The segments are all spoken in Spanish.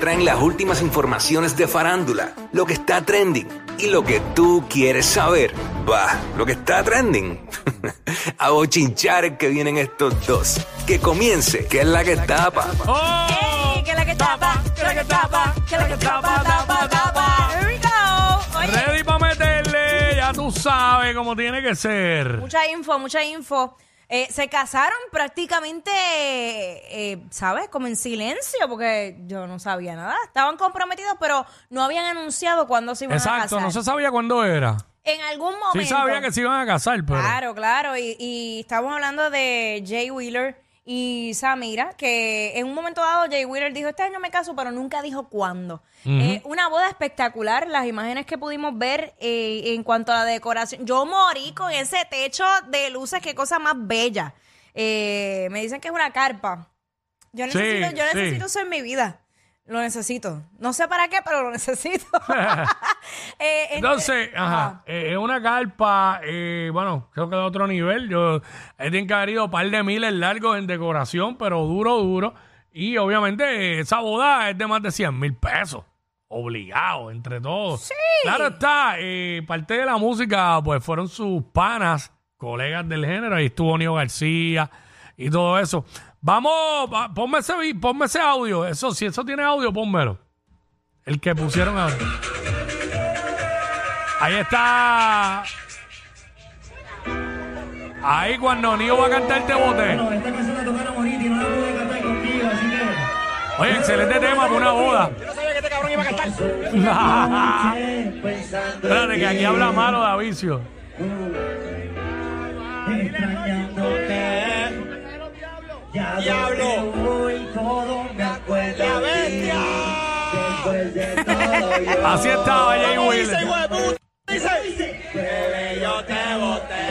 traen las últimas informaciones de farándula, lo que está trending y lo que tú quieres saber. Va, lo que está trending. A bochinchar que vienen estos dos. Que comience, que es la que tapa. ¡Oh! que la que tapa, que la que tapa, que la que tapa, tapa, tapa. Here we go. Oye, Ready para meterle, ya tú sabes cómo tiene que ser. mucha info, mucha info. Eh, se casaron prácticamente, eh, ¿sabes? Como en silencio, porque yo no sabía nada. Estaban comprometidos, pero no habían anunciado cuándo se iban a Exacto, casar. no se sabía cuándo era. En algún momento. Sí sabía que se iban a casar, pero... Claro, claro. Y, y estamos hablando de Jay Wheeler y Samira, que en un momento dado Jay Wheeler dijo, este año me caso, pero nunca dijo cuándo. Eh, una boda espectacular, las imágenes que pudimos ver eh, en cuanto a la decoración. Yo morí con ese techo de luces, qué cosa más bella. Eh, me dicen que es una carpa. Yo Sí, necesito, yo sí. necesito eso en mi vida. Lo necesito. No sé para qué, pero lo necesito. Eh, en- Entonces, ajá, eh, es una carpa, eh, bueno, creo que de otro nivel. Yo eh, tienen que haber ido un par de miles largos en decoración, pero duro, duro. Y obviamente eh, esa boda es de más de 100 mil pesos. Obligado, entre todos. Sí. Claro está, eh, parte de la música, pues fueron sus panas, colegas del género. Ahí estuvo Nio García y todo eso. Vamos, va- ponme ese, vi- ponme ese audio. Eso, si eso tiene audio, pónmelo. El que pusieron ahora. Ahí está. Ahí cuando Nio va a cantar te bote. Esta canción la tocaron ahorita y no la pude cantar contigo, así que. Oye, excelente tema para una boda. Pensando Espérate, que aquí habla malo de vicio. extrañándote. Ya Diablo. Hoy todo me acuerdo. La bestia. Después de todo yo. Así estaba Jay Wheeler. Bebé, yo te boté.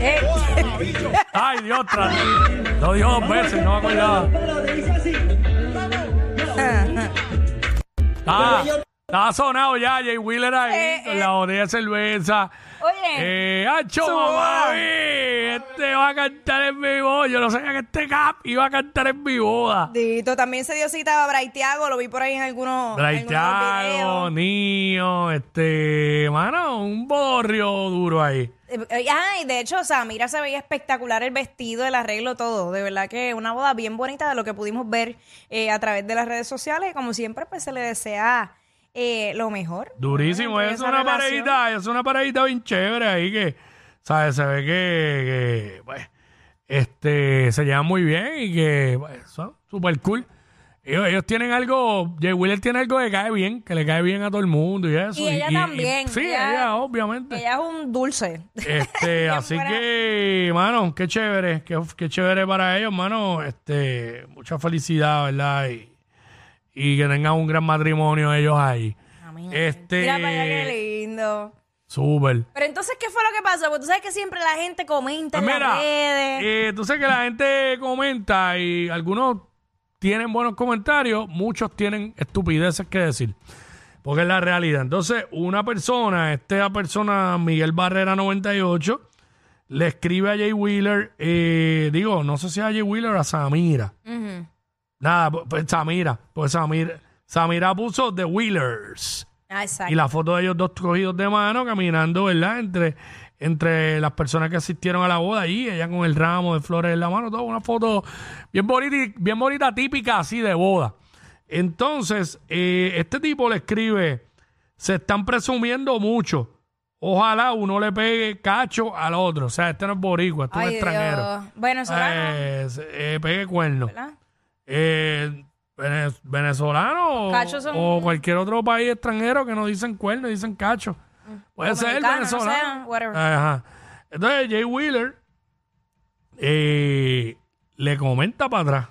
Eh, Ay, Dios, lo dijo dos veces, no me acordaba. Ah, estaba sonado ya Jay Wheeler ahí, Eh, con eh. la botella de cerveza. Oye. Eh, ¡Ancho, Suave. mami! Este va a cantar en mi boda. Yo no sabía que este cap iba a cantar en mi boda. Dito, también se dio cita a Braithiago, lo vi por ahí en algunos, en algunos Braithago, videos. Niño, este, mano, un borrio duro ahí. Eh, eh, Ah, y de hecho, o sea, mira, se veía espectacular el vestido, el arreglo, todo. De verdad que una boda bien bonita de lo que pudimos ver eh, a través de las redes sociales. Y como siempre, pues se le desea eh, lo mejor. Durísimo, es una relación. parejita, es una parejita bien chévere ahí que, ¿sabes? Se ve que, que, pues, este, se llevan muy bien y que, pues, son súper cool. Ellos, ellos tienen algo, Jay Wheeler tiene algo que cae bien, que le cae bien a todo el mundo y eso. Y ella también, sí, ella- ella, obviamente. Ella es un dulce. Este, así que, mano, qué chévere, qué, qué chévere para ellos, mano. Este, mucha felicidad, ¿verdad? Y, y que tengan un gran matrimonio ellos ahí. Amén. Este, Mira para allá qué lindo. súper. Pero entonces, ¿qué fue lo que pasó? Porque tú sabes que siempre la gente comenta Pues en mira, las redes. eh, tú sabes que la gente comenta y algunos tienen buenos comentarios, muchos tienen estupideces que decir. Porque es la realidad. Entonces, una persona, esta persona, Miguel Barrera 98, le escribe a Jay Wheeler, eh, digo, no sé si a Jay Wheeler o a Samira. Nada, pues, pues Samira, pues Samira, Samira puso The Wheelers. Ah, exacto. Y la foto de ellos dos cogidos de mano caminando, ¿verdad? Entre, entre las personas que asistieron a la boda allí, ella con el ramo de flores en la mano, todo una foto bien bonita, y- bien bonita, típica así de boda. Entonces, eh, este tipo le escribe, se están presumiendo mucho. Ojalá uno le pegue cacho al otro. O sea, este no es boricua, este es extranjero. Venezolano, Eh, eh, pegue cuerno. venezolano o, son- o cualquier otro país extranjero que no dicen cuerno, dicen cacho. Puede ser no venezolano. sé. Ajá. Entonces Jay Wheeler eh, le comenta para atrás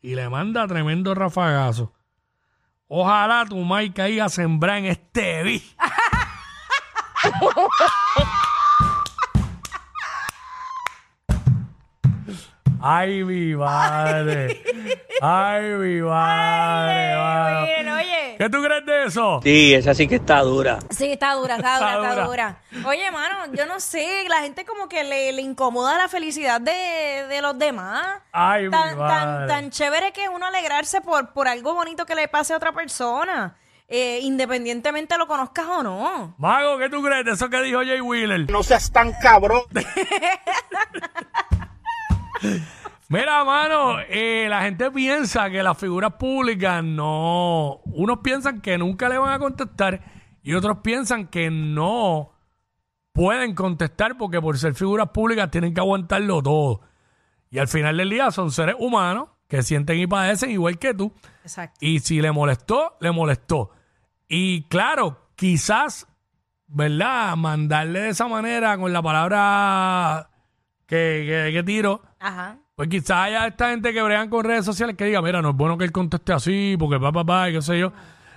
y le manda tremendo rafagazo. Ojalá tu Mike caiga a sembrar en este vi. Ay, mi madre. Ay, mi madre. mano. Miren, oye. ¿Qué tú crees de eso? Sí, esa sí que está dura. Sí, está dura, está dura, Está está dura. dura. Oye, mano, yo no sé, la gente como que le, le incomoda la felicidad de, de los demás. Ay, mi tan, tan, madre. tan chévere que uno alegrarse por, por algo bonito que le pase a otra persona, eh, independientemente lo conozcas o no. Mago, ¿qué tú crees de eso que dijo Jay Wheeler? No seas tan cabrón. Mira, mano, eh, la gente piensa que las figuras públicas no. Unos piensan que nunca le van a contestar y otros piensan que no pueden contestar porque por ser figuras públicas tienen que aguantarlo todo. Y al final del día son seres humanos que sienten y padecen igual que tú. Exacto. Y si le molestó, le molestó. Y claro, quizás, ¿verdad? Mandarle de esa manera con la palabra que, que, que tiro. Ajá. Pues quizás haya esta gente que bregan con redes sociales que diga, mira, no es bueno que él conteste así, porque pa, pa, pa, y qué sé yo.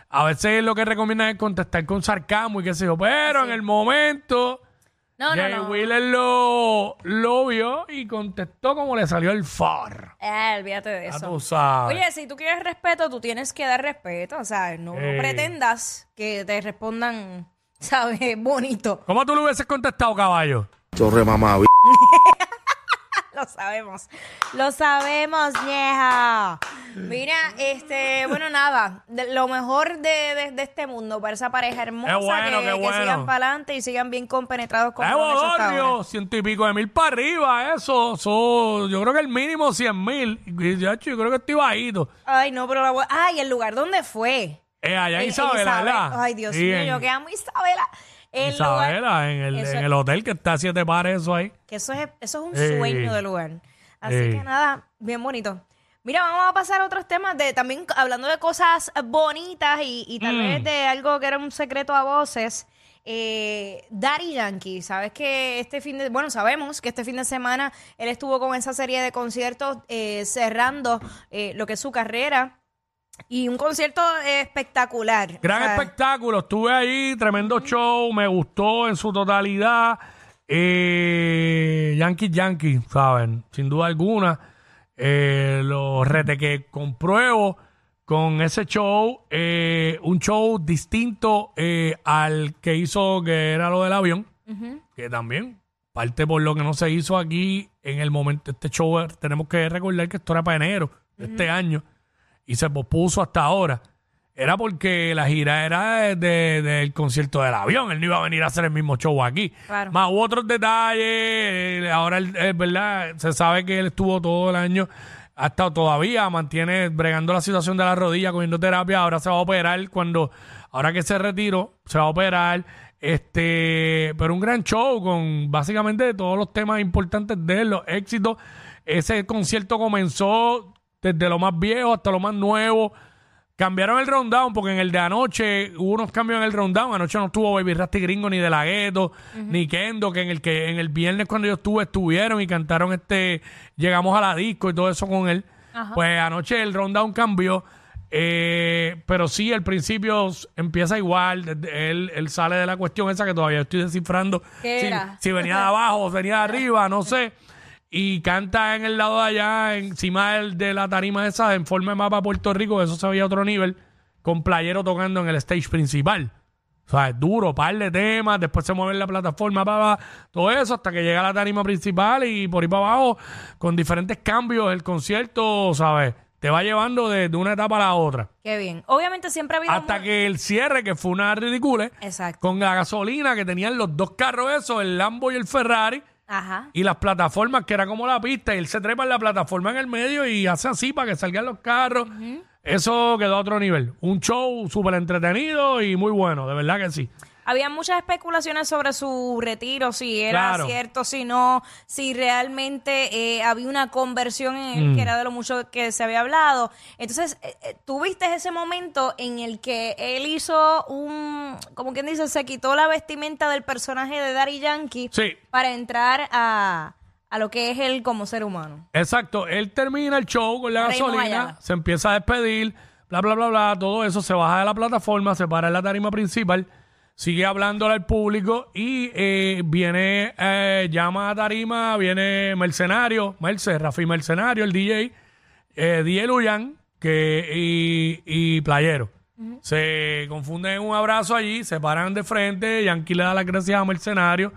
A veces lo que recomiendan es contestar con sarcasmo y qué sé yo. Pero en el momento, No, no, Jay no. Wheeler lo, lo vio y contestó como le salió el far. Eh, olvídate de eso. tú sabes. Oye, si tú quieres respeto, tú tienes que dar respeto, o sea, no, no pretendas que te respondan, ¿sabes? Bonito. ¿Cómo tú le hubieses contestado, caballo? Chorre mamá, Lo sabemos. Lo sabemos, vieja. Mira, este, bueno, nada. de- lo mejor de, de- de este mundo para esa pareja hermosa Qué bueno, que, qué que bueno. sigan para adelante y sigan bien compenetrados con ¡Eh, lo hasta ahora. Bodorrio! Ciento y pico de mil para arriba, eso. eso yo creo que el mínimo cien mil. Y ya, yo creo que estoy bajito. Ay, no, pero la voy- Ay, el lugar donde fue. Eh, allá en En- en Isabela, Isabel- ¿verdad? Ay, Dios Sí, mío, en yo que amo Isabela. El lugar- Isabela, en el, Eso- en el hotel que está a siete pares, eso ahí. Que eso es, eso es un Ey. sueño de lugar. Así Ey. que nada, bien bonito. Mira, vamos a pasar a otros temas de también hablando de cosas bonitas y, y tal Mm. vez de algo que era un secreto a voces. Eh, Daddy Yankee, sabes que este fin de, bueno, sabemos que este fin de semana él estuvo con esa serie de conciertos eh, cerrando eh, lo que es su carrera y un concierto espectacular. Gran O sea, espectáculo, estuve ahí, tremendo show, me gustó en su totalidad. Eh, Yankee Yankee, ¿saben? Sin duda alguna. Eh, los rete que compruebo con ese show, eh, un show distinto eh, al que hizo que era lo del avión, que también parte por lo que no se hizo aquí en el momento este show. eh, Tenemos que recordar que esto era para enero de este año y se pospuso hasta ahora. Era porque la gira era de- de- del concierto del avión. Él no iba a venir a hacer el mismo show aquí. Claro. Más hubo otros detalles. eh, Ahora, él, es verdad, se sabe que él estuvo todo el año, ha estado todavía, mantiene bregando la situación de la rodilla, cogiendo terapia. Ahora se va a operar cuando, ahora que se retiró, se va a operar. Este, pero un gran show con básicamente todos los temas importantes de él, los éxitos. Ese concierto comenzó desde lo más viejo hasta lo más nuevo. Cambiaron el rundown porque en el de anoche hubo unos cambios en el rundown. Anoche no estuvo Baby Rasty Gringo ni De La Ghetto, ni Kendo, que en el que en el viernes cuando yo estuve estuvieron y cantaron este Llegamos a la disco y todo eso con él. Pues anoche el rundown cambió. eh, pero sí, al principio empieza igual. Él, él sale de la cuestión esa que todavía estoy descifrando. ¿Qué si, era? si venía de abajo o venía de arriba, no sé. Y canta en el lado de allá, encima del- de la tarima esa, en forma de mapa Puerto Rico, eso se veía a otro nivel, con playero tocando en el stage principal. O sea, es duro, par de temas, después se mueve en la plataforma para todo eso, hasta que llega a la tarima principal y por ahí para abajo, con diferentes cambios, el concierto, ¿sabes? Te va llevando de, de una etapa a la otra. Qué bien. Obviamente siempre ha habido... Hasta que el cierre, que fue una ridícula, Exacto. con la gasolina que tenían los dos carros esos, el Lambo y el Ferrari, Ajá. y las plataformas, que era como la pista, y él se trepa en la plataforma en el medio y hace así para que salgan los carros. Eso quedó a otro nivel. Un show súper entretenido y muy bueno, de verdad que sí. Había muchas especulaciones sobre su retiro, si era Claro. cierto, si no, si realmente eh, había una conversión en él, Mm. que era de lo mucho que se había hablado. Entonces, eh, eh, tuviste ese momento en el que él hizo un, como quien dice, se quitó la vestimenta del personaje de Daddy Yankee Sí. para entrar a, a lo que es él como ser humano. Exacto. Él termina el show con la gasolina, se empieza a despedir, bla, bla, bla, bla, todo eso, se baja de la plataforma, se para en la tarima principal, sigue hablándole al público y eh, viene, eh, llama a tarima, viene Mercenario, Merce, Rafi Mercenario, el DJ, eh, DJ Luyan que, y, y Playero. Se confunden en un abrazo allí, se paran de frente. Yankee le da las gracias a Mercenario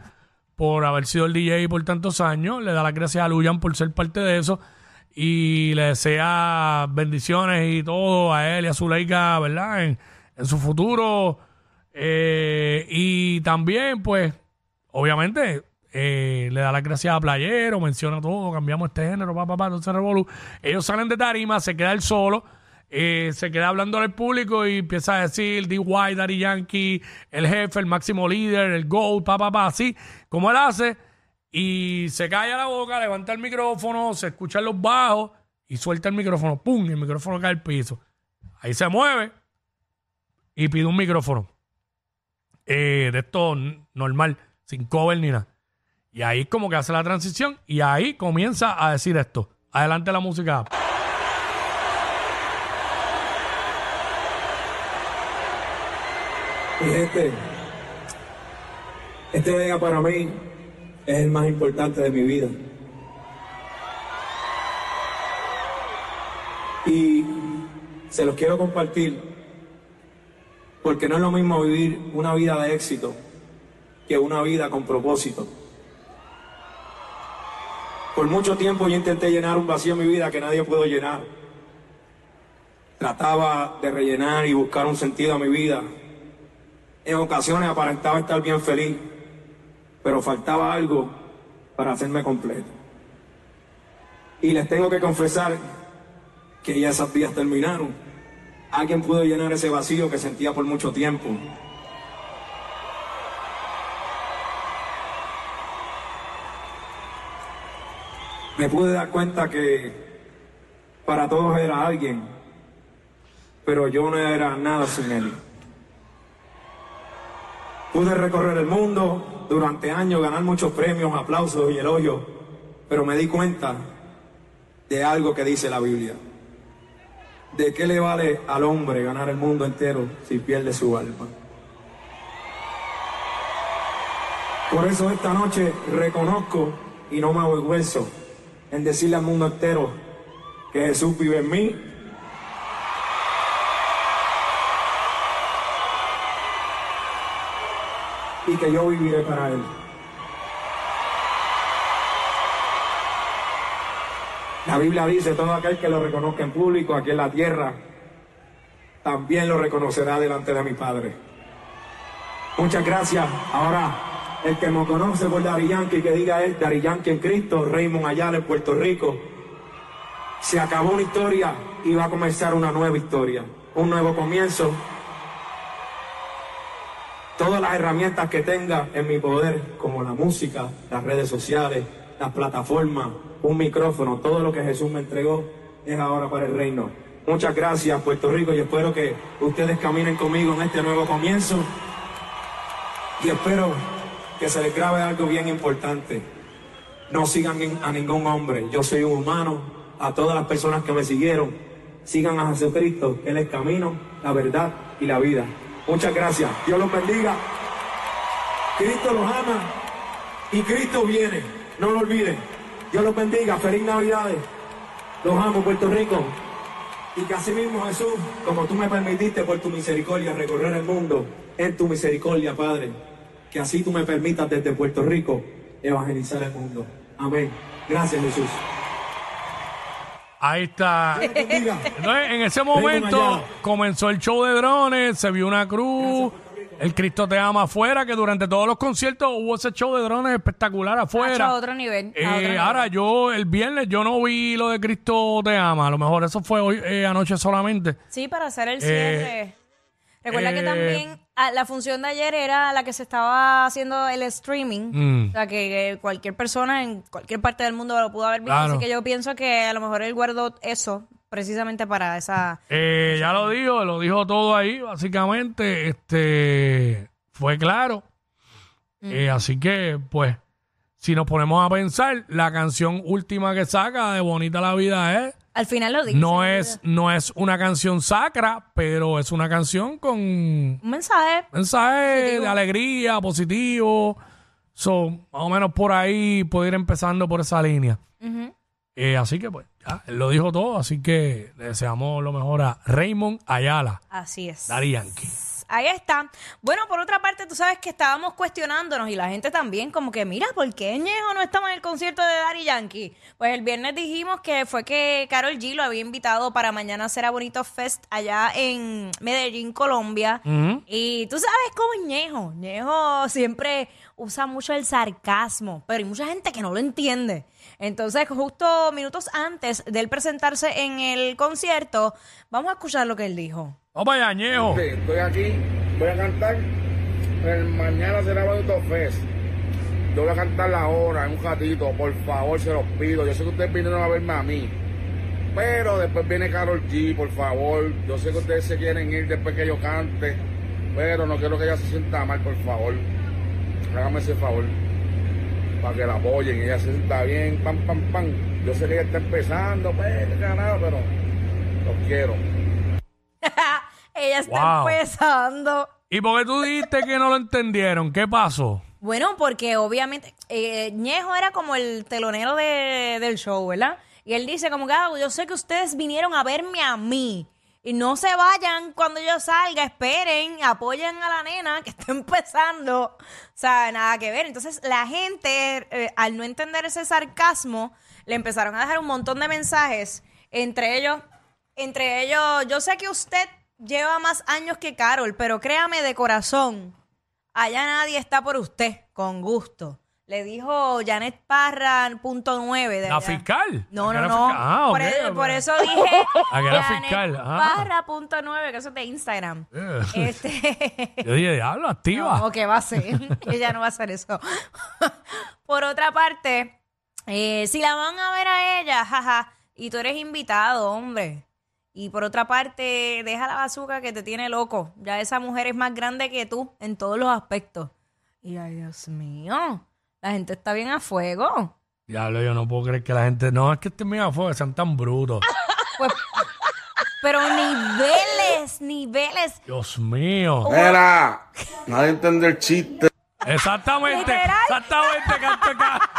por haber sido el DJ por tantos años. Le da las gracias a Luyan por ser parte de eso. Y le desea bendiciones y todo a él y a Zuleika, ¿verdad? En, en su futuro. Eh, y también, pues, obviamente, eh, le da las gracias a Playero, menciona todo, cambiamos este género, papá, papá, entonces revolú. Ellos salen de tarima, se queda él solo, eh, se queda hablando al público y empieza a decir DY, Daddy Yankee, el jefe, el máximo líder, el GOAT, papá, papá, así como él hace, y se calla la boca, levanta el micrófono, se escuchan los bajos y suelta el micrófono, ¡pum! Y el micrófono cae al piso. Ahí se mueve y pide un micrófono eh, de esto normal, sin cover ni nada. Y ahí como que hace la transición y ahí comienza a decir esto. Adelante la música. Mi gente, este día para mí es el más importante de mi vida. Y se los quiero compartir porque no es lo mismo vivir una vida de éxito que una vida con propósito. Por mucho tiempo yo intenté llenar un vacío en mi vida que nadie pudo llenar. Trataba de rellenar y buscar un sentido a mi vida. En ocasiones aparentaba estar bien feliz, pero faltaba algo para hacerme completo. Y les tengo que confesar que ya esos días terminaron. Alguien pudo llenar ese vacío que sentía por mucho tiempo. Me pude dar cuenta que para todos era alguien, pero yo no era nada sin él. Pude recorrer el mundo durante años, ganar muchos premios, aplausos y elogios, pero me di cuenta de algo que dice la Biblia. ¿De qué le vale al hombre ganar el mundo entero si pierde su alma? Por eso esta noche reconozco y no me avergüenzo en decirle al mundo entero que Jesús vive en mí y que yo viviré para Él. La Biblia dice, todo aquel que lo reconozca en público aquí en la tierra, también lo reconocerá delante de mi Padre. Muchas gracias. Ahora, el que me conoce por Dari Yankee, que diga él, Dari Yankee en Cristo, Raymond Ayala en Puerto Rico. Se acabó una historia y va a comenzar una nueva historia, un nuevo comienzo todas las herramientas que tenga en mi poder, como la música, las redes sociales, las plataformas, un micrófono, todo lo que Jesús me entregó es ahora para el reino. Muchas gracias Puerto Rico y espero que ustedes caminen conmigo en este nuevo comienzo y espero que se les grabe algo bien importante. No sigan a ningún hombre, yo soy un humano, a todas las personas que me siguieron, sigan a Jesucristo, Él es camino, la verdad y la vida. Muchas gracias, Dios los bendiga. Cristo los ama y Cristo viene, no lo olviden. Dios los bendiga, feliz Navidades. Los amo, Puerto Rico. Y que así mismo Jesús, como tú me permitiste por tu misericordia recorrer el mundo, en tu misericordia, Padre, que así tú me permitas desde Puerto Rico evangelizar el mundo. Amén. Gracias, Jesús. Ahí está. Entonces, en ese momento comenzó el show de drones, se vio una cruz, el Cristo te ama afuera, que durante todos los conciertos hubo ese show de drones espectacular afuera. a otro nivel. a Eh, otro nivel. ahora yo el viernes yo no vi lo de Cristo te ama, a lo mejor eso fue hoy eh, anoche solamente. Sí, para hacer el cierre. Recuerda que eh, también ah, la función de ayer era la que se estaba haciendo el streaming. Mm. O sea, que, que cualquier persona en cualquier parte del mundo lo pudo haber visto. Claro. Así que yo pienso que a lo mejor él guardó eso precisamente para esa... Eh, ya lo dijo, lo dijo todo ahí, básicamente, este fue claro. Eh, así que, pues, si nos ponemos a pensar, la canción última que saca de Bonita la Vida es, Al final lo dice. no es, no es una canción sacra, pero es una canción con Un mensaje. mensaje Positivo. de alegría, positivo. So, más o menos por ahí puede ir empezando por esa línea. Eh, así que, pues, Ya, él lo dijo todo, así que le deseamos lo mejor a Raymond Ayala, Así es. Yankee. Ahí está. Bueno, por otra parte, tú sabes que estábamos cuestionándonos y la gente también, como que, mira, ¿por qué Ñejo no estaba en el concierto de Daddy Yankee? Pues el viernes dijimos que fue que Carol G lo había invitado para mañana hacer a Bonito Fest allá en Medellín, Colombia. Y tú sabes cómo Ñejo. Ñejo siempre usa mucho el sarcasmo, pero hay mucha gente que no lo entiende. Entonces, justo minutos antes de él presentarse en el concierto, vamos a escuchar lo que él dijo. Vamos para allá, Estoy aquí, voy a cantar. Mañana será Bonito Fest. Yo voy a cantar la hora en un ratito, por favor, se los pido. Yo sé que ustedes vinieron a verme a mí. Pero después viene Carol G, por favor. Yo sé que ustedes se quieren ir después que yo cante. Pero no quiero que ella se sienta mal, por favor. Hágame ese favor. Para que la apoyen ella se sienta bien. Pam, pam, pam. Yo sé que ella está empezando, pues, pero los quiero. Ella está Wow. empezando. ¿Y por qué tú dijiste que no lo entendieron? ¿Qué pasó? Bueno, porque obviamente eh, Ñejo era como el telonero de- del show, ¿verdad? Y él dice como que, "Ah, yo sé que ustedes vinieron a verme a mí. Y no se vayan cuando yo salga, esperen, apoyen a la nena que está empezando. O sea, nada que ver. Entonces la gente, eh, al no entender ese sarcasmo, le empezaron a dejar un montón de mensajes. Entre ellos, entre ellos, yo sé que usted lleva más años que Carol, pero créame de corazón, allá nadie está por usted, con gusto. Le dijo Janet Parra, punto nueve. de ¿La allá. fiscal? No, ¿La que no, no. Ah, por, ok, eso, ok. por eso dije Janet fiscal, ah. Parra, punto nueve, que eso es de Instagram. Eh. Este... Yo dije, diablo, activa. No, ¿qué va a hacer? Ella no va a hacer eso. Por otra parte, eh, si la van a ver a ella, jaja, y tú eres invitado, hombre. Y por otra parte, deja la bazooka que te tiene loco. Ya esa mujer es más grande que tú en todos los aspectos. Y ay, Dios mío, la gente está bien a fuego. Diablo, yo no puedo creer que la gente. No, es que este mega fuego sean tan brutos. Pues, pero niveles, niveles. Dios mío. Mira, nadie entiende el chiste. Exactamente. Literal. Exactamente, canto acá.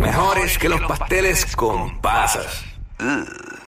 Mejores que los pasteles con pasas. Ugh.